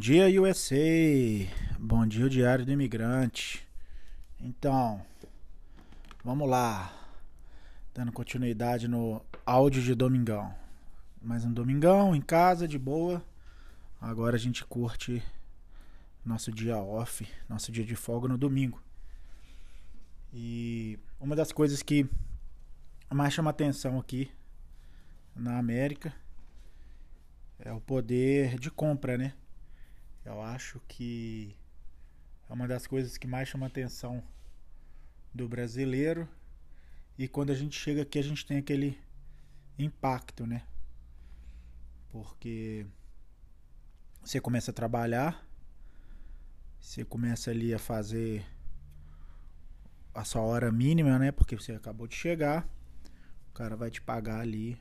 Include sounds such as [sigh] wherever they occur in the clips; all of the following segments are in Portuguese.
dia, USA! Bom dia, o Diário do Imigrante. Então, vamos lá. Dando continuidade no áudio de domingão. Mais um domingão em casa, de boa. Agora a gente curte nosso dia off, nosso dia de folga no domingo. E uma das coisas que mais chama atenção aqui na América é o poder de compra, né? Eu acho que é uma das coisas que mais chama atenção do brasileiro. E quando a gente chega aqui, a gente tem aquele impacto, né? Porque você começa a trabalhar, você começa ali a fazer a sua hora mínima, né? Porque você acabou de chegar, o cara vai te pagar ali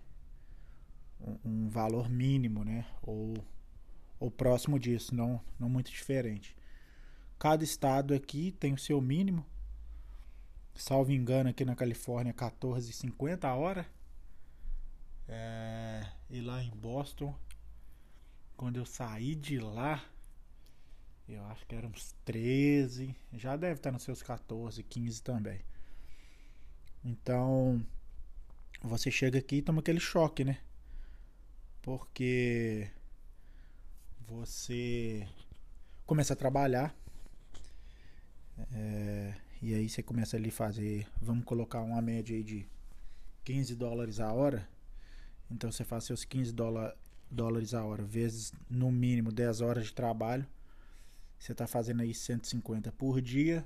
um, um valor mínimo, né? Ou, ou próximo disso, não, não muito diferente. Cada estado aqui tem o seu mínimo. Salvo engano, aqui na Califórnia, 14,50 a hora. É, e lá em Boston, quando eu saí de lá, eu acho que eram uns 13. Já deve estar nos seus 14, 15 também. Então, você chega aqui e toma aquele choque, né? Porque você começa a trabalhar. É, e aí você começa ali fazer. Vamos colocar uma média aí de 15 dólares a hora. Então você faz seus 15 dólares a hora, vezes no mínimo 10 horas de trabalho. Você está fazendo aí 150 por dia.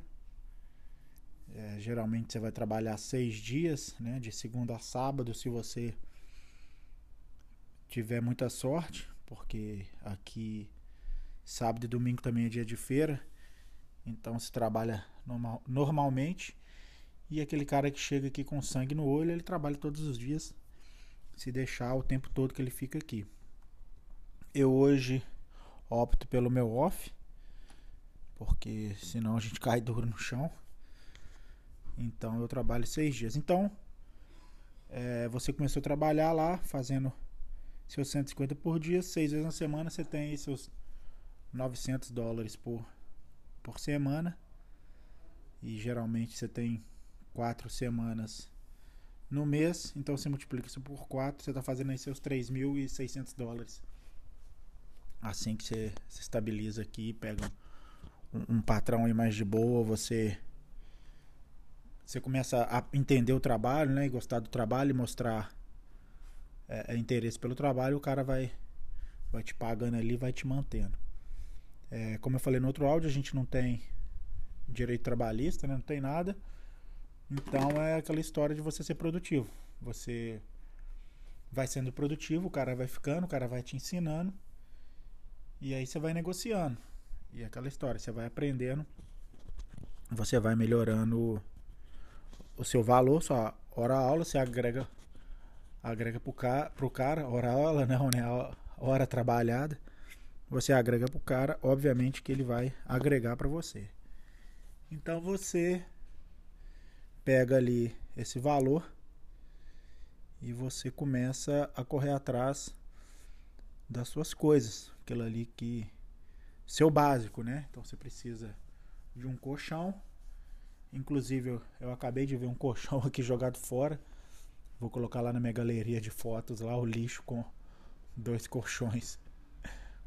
É, geralmente você vai trabalhar seis dias, né? De segunda a sábado, se você tiver muita sorte, porque aqui sábado e domingo também é dia de feira, então se trabalha normal, normalmente. E aquele cara que chega aqui com sangue no olho, ele trabalha todos os dias, se deixar o tempo todo que ele fica aqui. Eu hoje opto pelo meu off, porque senão a gente cai duro no chão. Então eu trabalho seis dias. Então é, você começou a trabalhar lá, fazendo seus 150 por dia, seis vezes na semana você tem seus 900 dólares por, por semana. E geralmente você tem quatro semanas no mês, então você multiplica isso por 4, você está fazendo aí seus 3.600 dólares. Assim que você se estabiliza aqui, pega um, um patrão aí mais de boa, você você começa a entender o trabalho, né, e gostar do trabalho e mostrar é, é, interesse pelo trabalho, o cara vai, vai te pagando ali, vai te mantendo. É, como eu falei no outro áudio, a gente não tem direito trabalhista, né? não tem nada. Então é aquela história de você ser produtivo. Você vai sendo produtivo, o cara vai ficando, o cara vai te ensinando. E aí você vai negociando. E é aquela história, você vai aprendendo, você vai melhorando o seu valor, sua hora aula, você agrega agrega pro cara, pro cara hora aula né? Hora trabalhada. Você agrega pro cara, obviamente que ele vai agregar para você. Então você pega ali esse valor e você começa a correr atrás das suas coisas, aquilo ali que seu básico, né? Então você precisa de um colchão. Inclusive eu, eu acabei de ver um colchão [laughs] aqui jogado fora. Vou colocar lá na minha galeria de fotos lá o lixo com dois colchões.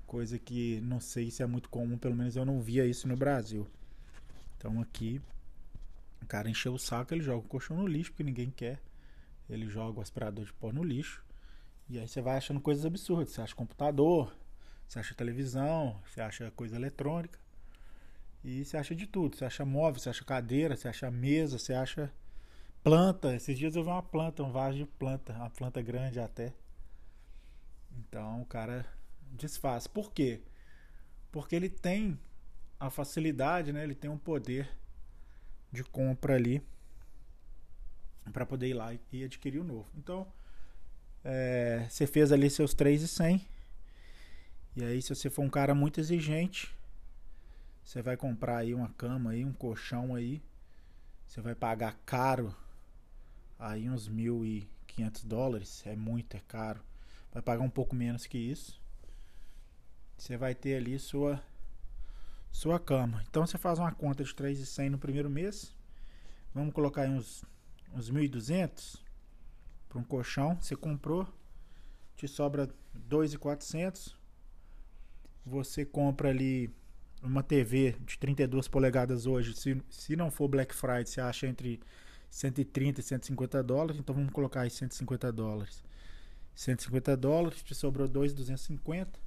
Coisa que não sei se é muito comum, pelo menos eu não via isso no Brasil. Então aqui o cara encheu o saco, ele joga o colchão no lixo, porque ninguém quer. Ele joga o aspirador de pó no lixo. E aí você vai achando coisas absurdas. Você acha computador, você acha televisão, você acha coisa eletrônica. E você acha de tudo. Você acha móvel, você acha cadeira, você acha mesa, você acha planta. Esses dias eu vi uma planta, um vaso de planta, uma planta grande até. Então o cara desfaz. Por quê? Porque ele tem a facilidade, né? Ele tem um poder de compra ali para poder ir lá e adquirir o novo. Então, é, você fez ali seus 3,100. E aí, se você for um cara muito exigente, você vai comprar aí uma cama aí, um colchão aí, você vai pagar caro aí uns 1.500 dólares, é muito, é caro. Vai pagar um pouco menos que isso. você vai ter ali sua sua cama. Então você faz uma conta de 3,100 no primeiro mês. Vamos colocar aí uns uns 1.200 para um colchão, você comprou, te sobra 2.400. Você compra ali uma TV de 32 polegadas hoje, se, se não for Black Friday, você acha entre 130 e 150 dólares, então vamos colocar aí 150 dólares. 150 dólares, te sobrou 2,250.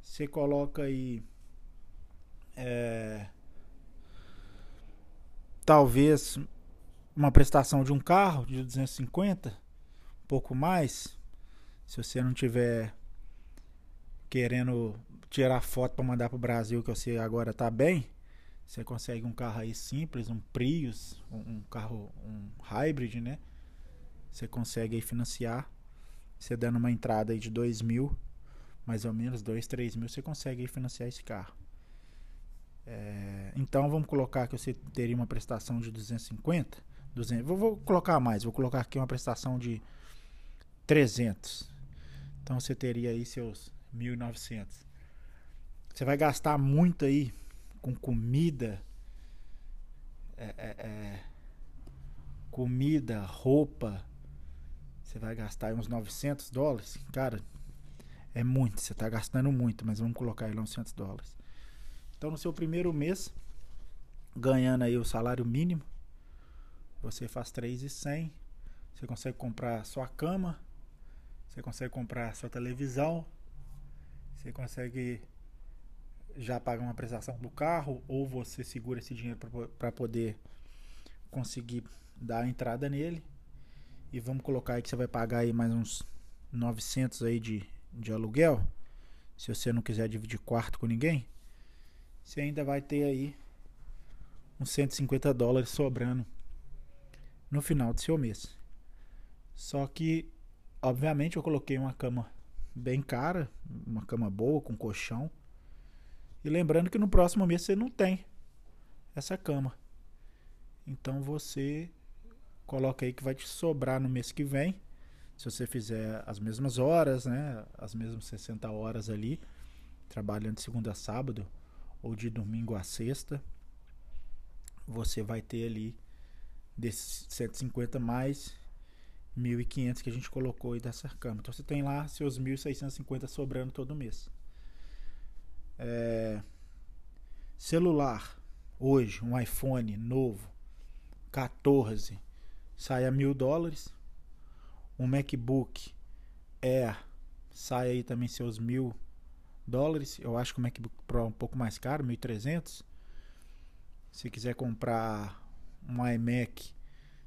Você coloca aí. É, talvez uma prestação de um carro de 250, um pouco mais. Se você não tiver querendo tirar foto para mandar para o Brasil que você agora tá bem, você consegue um carro aí simples, um Prius, um, carro, um hybrid, né? Você consegue aí financiar, você dando uma entrada aí de 2 mil, mais ou menos 2, 3 mil, você consegue aí financiar esse carro. É, então vamos colocar que você teria uma prestação de 250, 200, vou, vou colocar mais, vou colocar aqui uma prestação de 300. Então você teria aí seus 1.900. Você vai gastar muito aí com comida, é, é, é, comida, roupa. Você vai gastar uns 900 dólares. Cara, é muito. Você está gastando muito, mas vamos colocar aí 900 dólares. Então, no seu primeiro mês, ganhando aí o salário mínimo, você faz 3,100. Você consegue comprar sua cama. Você consegue comprar sua televisão. Você consegue já pagar uma prestação do carro ou você segura esse dinheiro para poder conseguir dar a entrada nele. E vamos colocar aí que você vai pagar aí mais uns 900 aí de, de aluguel. Se você não quiser dividir quarto com ninguém, você ainda vai ter aí uns 150 dólares sobrando no final do seu mês. Só que, obviamente, eu coloquei uma cama bem cara, uma cama boa, com colchão. E lembrando que no próximo mês você não tem essa cama. Então você coloca aí que vai te sobrar no mês que vem. Se você fizer as mesmas horas, né? As mesmas 60 horas ali, trabalhando de segunda a sábado ou de domingo a sexta, você vai ter ali desses 150 mais 1.500 que a gente colocou aí dessa cama. Então você tem lá seus 1.650 sobrando todo mês. É, celular, hoje, um iPhone novo, 14, sai a mil dólares. Um MacBook Air sai aí também seus mil dólares. Eu acho que o MacBook Pro é um pouco mais caro, 1.300. Se quiser comprar um iMac,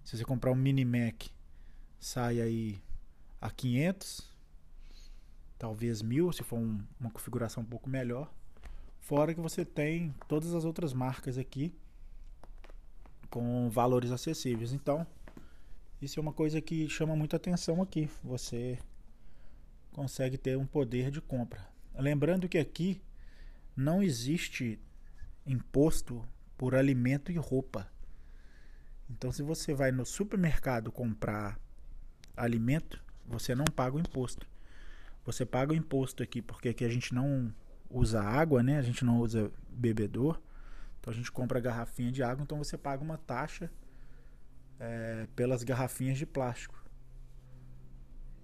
se você comprar um Mini Mac, sai aí a 500, talvez mil, se for um, uma configuração um pouco melhor. Fora que você tem todas as outras marcas aqui com valores acessíveis. Então, isso é uma coisa que chama muita atenção aqui. Você consegue ter um poder de compra. Lembrando que aqui não existe imposto por alimento e roupa. Então, se você vai no supermercado comprar alimento, você não paga o imposto. Você paga o imposto aqui porque aqui a gente não usa água, né? A gente não usa bebedor. Então a gente compra garrafinha de água, então você paga uma taxa é, pelas garrafinhas de plástico.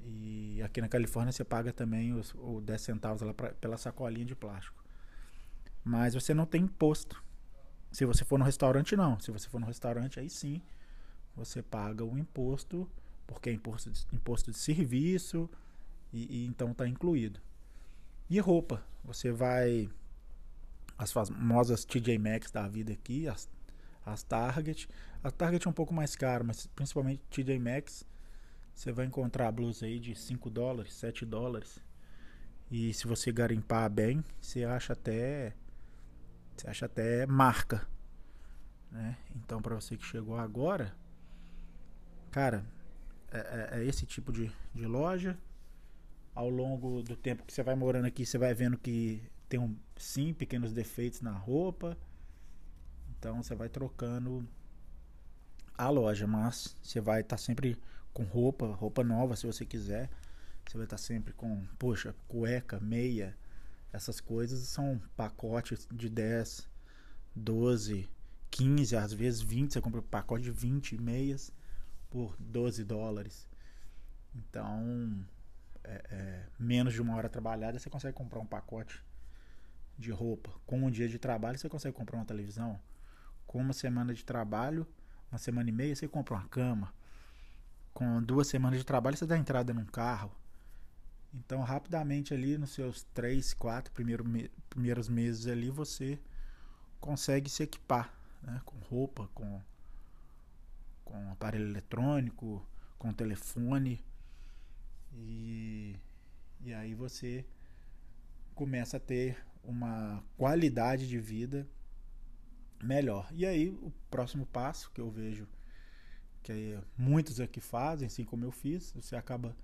E aqui na Califórnia você paga também os, os 10 centavos pra, pela sacolinha de plástico. Mas você não tem imposto. Se você for no restaurante, não. Se você for no restaurante, aí sim você paga o imposto, porque é imposto de, imposto de serviço, e, e então está incluído. E roupa, você vai as famosas TJ Maxx da vida aqui, as, as Target. A Target é um pouco mais caro, mas principalmente TJ Maxx, você vai encontrar blusa aí de 5 dólares, 7 dólares. E se você garimpar bem, você acha até você acha até marca, né? Então para você que chegou agora, cara, é, é, é esse tipo de, de loja ao longo do tempo que você vai morando aqui, você vai vendo que tem um, sim pequenos defeitos na roupa. Então você vai trocando a loja, mas você vai estar tá sempre com roupa, roupa nova se você quiser. Você vai estar tá sempre com, poxa, cueca, meia, essas coisas são pacotes de 10, 12, 15, às vezes 20. Você compra um pacote de 20 meias por 12 dólares. Então, é, é, menos de uma hora trabalhada, você consegue comprar um pacote de roupa. Com um dia de trabalho, você consegue comprar uma televisão. Com uma semana de trabalho, uma semana e meia, você compra uma cama. Com duas semanas de trabalho, você dá entrada num carro. Então, rapidamente ali, nos seus três, quatro primeiro me primeiros meses ali, você consegue se equipar né? com roupa, com, com aparelho eletrônico, com telefone. E, e aí você começa a ter uma qualidade de vida melhor. E aí o próximo passo que eu vejo que muitos aqui fazem, assim como eu fiz, você acaba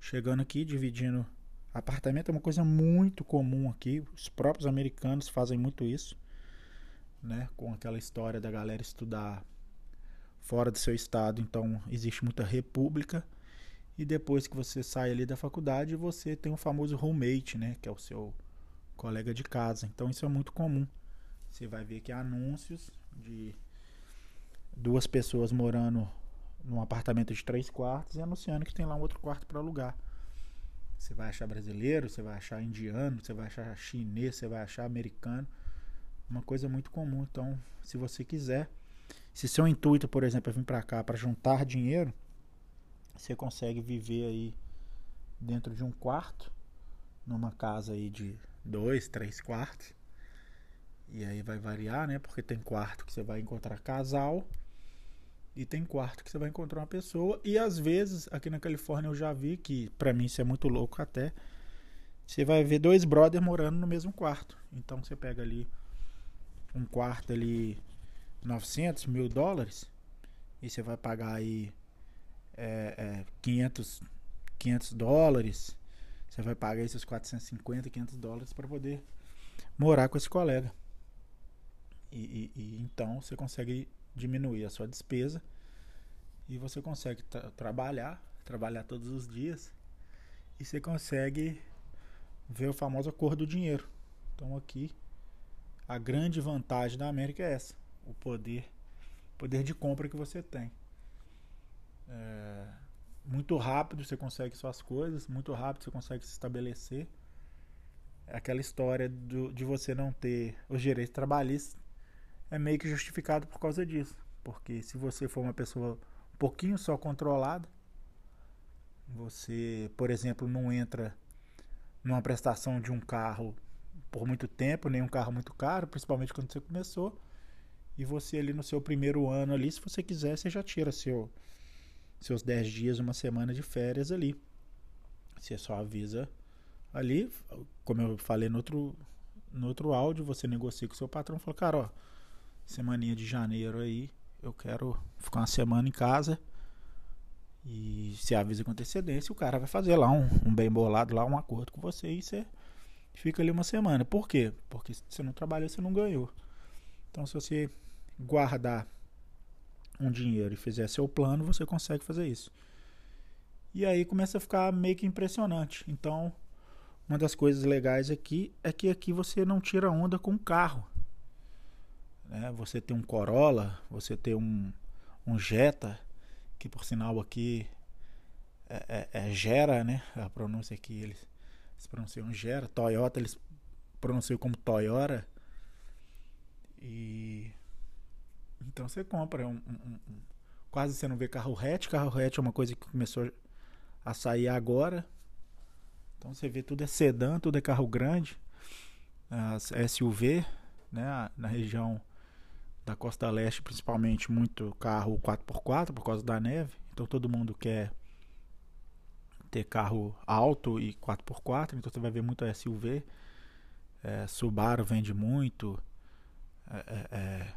chegando aqui dividindo apartamento é uma coisa muito comum aqui. Os próprios americanos fazem muito isso, né? Com aquela história da galera estudar fora do seu estado, então existe muita república. E depois que você sai ali da faculdade, você tem o famoso roommate, né? Que é o seu colega de casa. Então isso é muito comum. Você vai ver que há anúncios de duas pessoas morando num apartamento de três quartos e anunciando que tem lá um outro quarto para alugar. Você vai achar brasileiro, você vai achar indiano, você vai achar chinês, você vai achar americano. Uma coisa muito comum. Então, se você quiser, se seu intuito, por exemplo, é vir para cá para juntar dinheiro, você consegue viver aí dentro de um quarto, numa casa aí de dois, três quartos. E aí vai variar, né? Porque tem quarto que você vai encontrar casal e tem quarto que você vai encontrar uma pessoa. E às vezes, aqui na Califórnia eu já vi que, para mim isso é muito louco até, você vai ver dois brothers morando no mesmo quarto. Então você pega ali um quarto ali 900 mil dólares e você vai pagar aí é, é, 500, 500 dólares, você vai pagar esses 450, 500 dólares para poder morar com esse colega. E, e, e, então você consegue diminuir a sua despesa e você consegue tra trabalhar, trabalhar todos os dias e você consegue ver o famoso cor do dinheiro. Então aqui a grande vantagem da América é essa, o poder, poder de compra que você tem. É, muito rápido você consegue suas coisas, muito rápido você consegue se estabelecer. É aquela história do, de você não ter os direitos trabalhistas é meio que justificado por causa disso. Porque se você for uma pessoa um pouquinho só controlada, você, por exemplo, não entra numa prestação de um carro por muito tempo, nem um carro muito caro, principalmente quando você começou. E você ali no seu primeiro ano ali, se você quiser, você já tira seu seus 10 dias, uma semana de férias ali. Você só avisa ali, como eu falei no outro, no outro áudio, você negocia com seu patrão e fala, cara, ó, semaninha de janeiro aí, eu quero ficar uma semana em casa. E se avisa com antecedência, o cara vai fazer lá um, um bem bolado, lá um acordo com você e você fica ali uma semana. Por quê? Porque se você não trabalhou, você não ganhou. Então se você guardar um dinheiro e fizer seu plano, você consegue fazer isso. E aí começa a ficar meio que impressionante. Então, uma das coisas legais aqui é que aqui você não tira onda com carro. Né? Você tem um Corolla, você tem um, um Jetta, que por sinal aqui é, é, é Gera, né? A pronúncia aqui eles, eles pronunciam Gera. Toyota eles pronunciam como Toyota. E então você compra um, um, um, quase você não vê carro hatch, carro hatch é uma coisa que começou a sair agora. Então você vê tudo é sedã, tudo é carro grande, as SUV, né, na região da costa leste, principalmente muito carro 4x4 por causa da neve. Então todo mundo quer ter carro alto e 4x4, então você vai ver muito SUV. É, Subaru vende muito. É, é, é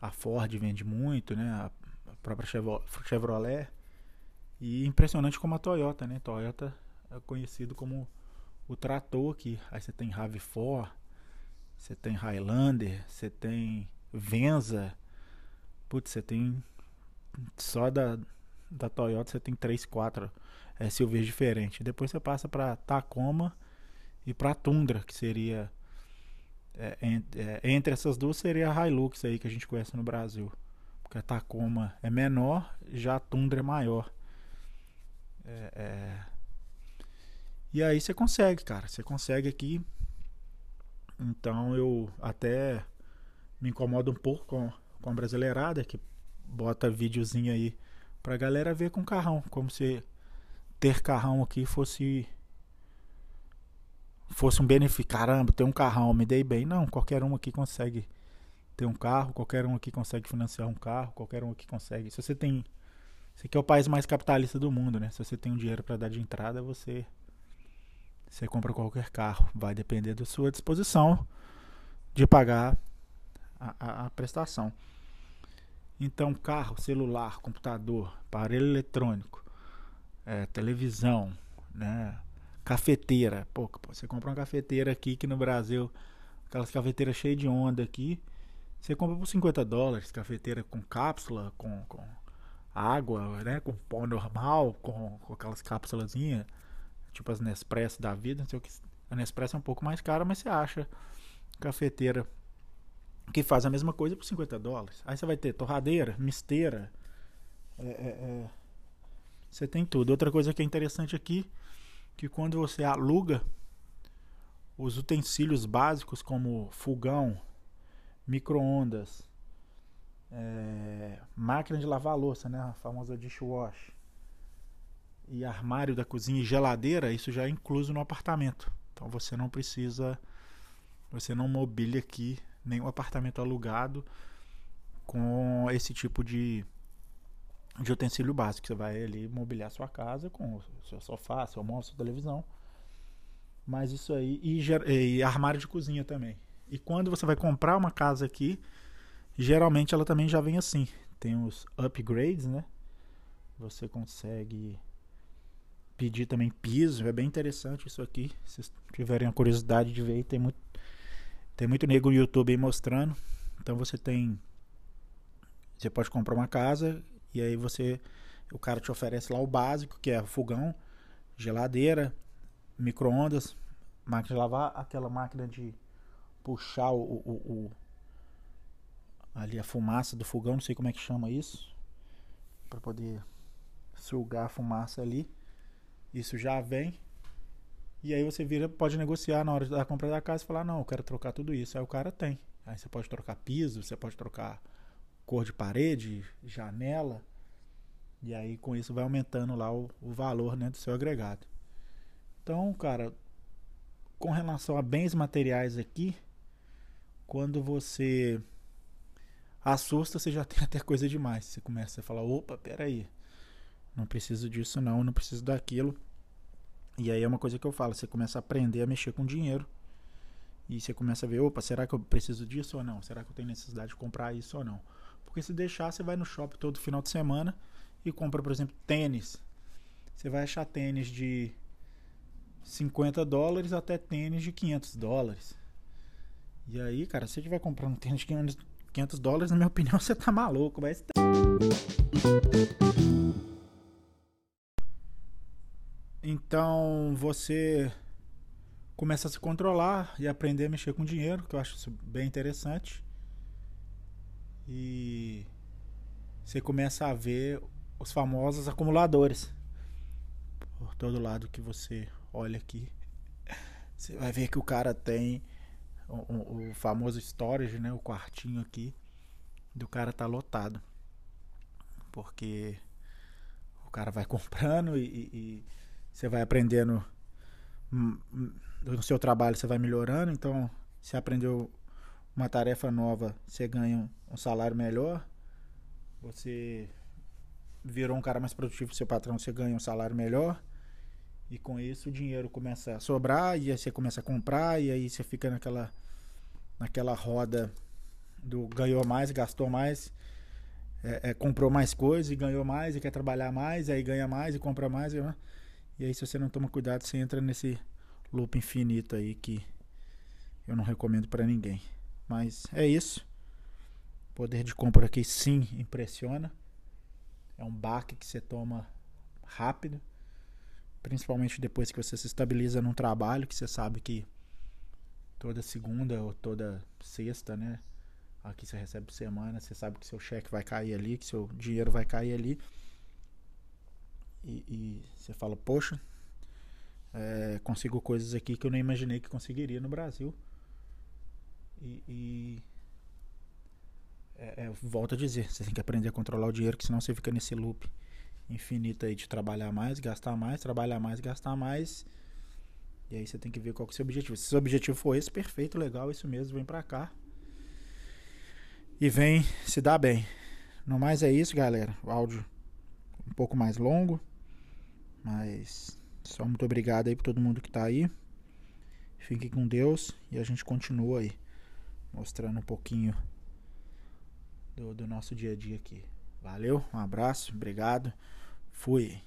a Ford vende muito, né? A própria Chevrolet. E impressionante como a Toyota, né? Toyota é conhecido como o trator aqui. Aí você tem RAV4, você tem Highlander, você tem Venza. Putz, você tem só da, da Toyota você tem 3, 4 SUVs diferentes. Depois você passa para Tacoma e para Tundra, que seria entre essas duas seria a Hilux aí que a gente conhece no Brasil. Porque a Tacoma é menor, já a Tundra é maior. É, é... E aí você consegue, cara. Você consegue aqui. Então eu até me incomodo um pouco com, com a brasileirada que bota videozinho aí pra galera ver com carrão. Como se ter carrão aqui fosse fosse um benefício. Caramba, ter um carrão, me dei bem. Não, qualquer um aqui consegue ter um carro, qualquer um aqui consegue financiar um carro, qualquer um aqui consegue. Se você tem. Esse aqui é o país mais capitalista do mundo, né? Se você tem um dinheiro para dar de entrada, você. Você compra qualquer carro. Vai depender da sua disposição de pagar a, a, a prestação. Então, carro, celular, computador, aparelho eletrônico, é, televisão, né? Cafeteira. Pô, você compra uma cafeteira aqui que no Brasil, aquelas cafeteiras cheias de onda aqui, você compra por 50 dólares, cafeteira com cápsula, com, com água, né? Com pó normal, com, com aquelas cápsulas, tipo as Nespresso da vida, não sei o que. A Nespresso é um pouco mais cara, mas você acha cafeteira que faz a mesma coisa por 50 dólares. Aí você vai ter torradeira, misteira. É, é, é. Você tem tudo. Outra coisa que é interessante aqui que quando você aluga os utensílios básicos como fogão, micro-ondas, é, máquina de lavar louça, né, a famosa dishwash, e armário da cozinha e geladeira, isso já é incluso no apartamento. Então você não precisa, você não mobília aqui nenhum apartamento alugado com esse tipo de de utensílio básico. Você vai ali mobiliar sua casa com o seu sofá, seu almoço, sua televisão. Mas isso aí. E, e, armário de cozinha também. E quando você vai comprar uma casa aqui, geralmente ela também já vem assim. Tem os upgrades, né? Você consegue pedir também piso. É bem interessante isso aqui. Se vocês tiverem a curiosidade de ver, tem muito, tem muito nego no YouTube aí mostrando. Então você tem. Você pode comprar uma casa e aí você. O cara te oferece lá o básico, que é fogão, geladeira, micro-ondas, máquina de lavar, aquela máquina de puxar o, o, o, ali a fumaça do fogão, não sei como é que chama isso, para poder sugar a fumaça ali. Isso já vem. E aí você vira, pode negociar na hora da compra da casa e falar, não, eu quero trocar tudo isso. Aí o cara tem. Aí você pode trocar piso, você pode trocar cor de parede, janela. E aí com isso vai aumentando lá o, o valor né, do seu agregado. Então, cara, com relação a bens materiais aqui, quando você assusta, você já tem [laughs] até coisa demais. Você começa a falar, opa, peraí, não preciso disso não, não preciso daquilo. E aí é uma coisa que eu falo, você começa a aprender a mexer com dinheiro. E você começa a ver, opa, será que eu preciso disso ou não? Será que eu tenho necessidade de comprar isso ou não? Porque se deixar, você vai no shopping todo final de semana e compra, por exemplo, tênis. Você vai achar tênis de 50 dólares até tênis de 500 dólares. E aí, cara, se você estiver comprando tênis de 500 dólares, na minha opinião, [laughs] você tá maluco. Mas... Então, você começa a se controlar e aprender a mexer com dinheiro, que eu acho isso bem interessante. E você começa a ver os famosos acumuladores por todo lado que você olha aqui. [laughs] Você vai ver que o cara tem o, o, famoso storage, né? O quartinho aqui do cara tá lotado. Porque o cara vai [laughs] comprando e, e, e você vai aprendendo hum, hum, no seu trabalho, você vai melhorando. Então, você aprendeu uma tarefa nova, você ganha um salário melhor. Você virou um cara mais produtivo, seu patrão, você ganha um salário melhor. E com isso o dinheiro começa a sobrar e aí você começa a comprar e aí você fica naquela naquela roda do ganhou mais, gastou mais, é, é, comprou mais coisas e ganhou mais e quer trabalhar mais, aí ganha mais e compra mais. E, e aí se você não toma cuidado, você entra nesse loop infinito aí que eu não recomendo para ninguém. Mas é isso. Poder de compra aqui sim impressiona. É um baque que você toma rápido. Principalmente depois que você se estabiliza num trabalho, que você sabe que toda segunda ou toda sexta, né? Aqui você recebe por semana, você sabe que seu cheque vai cair ali, que seu dinheiro vai cair ali. E, e você fala, poxa, é, consigo coisas aqui que eu não imaginei que conseguiria no Brasil. E, e é, é, volto a dizer, você tem que aprender a controlar o dinheiro, que senão você fica nesse loop infinito aí de trabalhar mais, gastar mais, trabalhar mais, gastar mais. E aí você tem que ver qual que é o seu objetivo. Se seu objetivo for esse, perfeito, legal, isso mesmo, vem pra cá. E vem se dá bem. No mais é isso, galera. O áudio um pouco mais longo. Mas só muito obrigado aí por todo mundo que tá aí. Fiquem com Deus e a gente continua aí mostrando um pouquinho do, do nosso dia a dia aqui. Valeu, um abraço, obrigado, fui.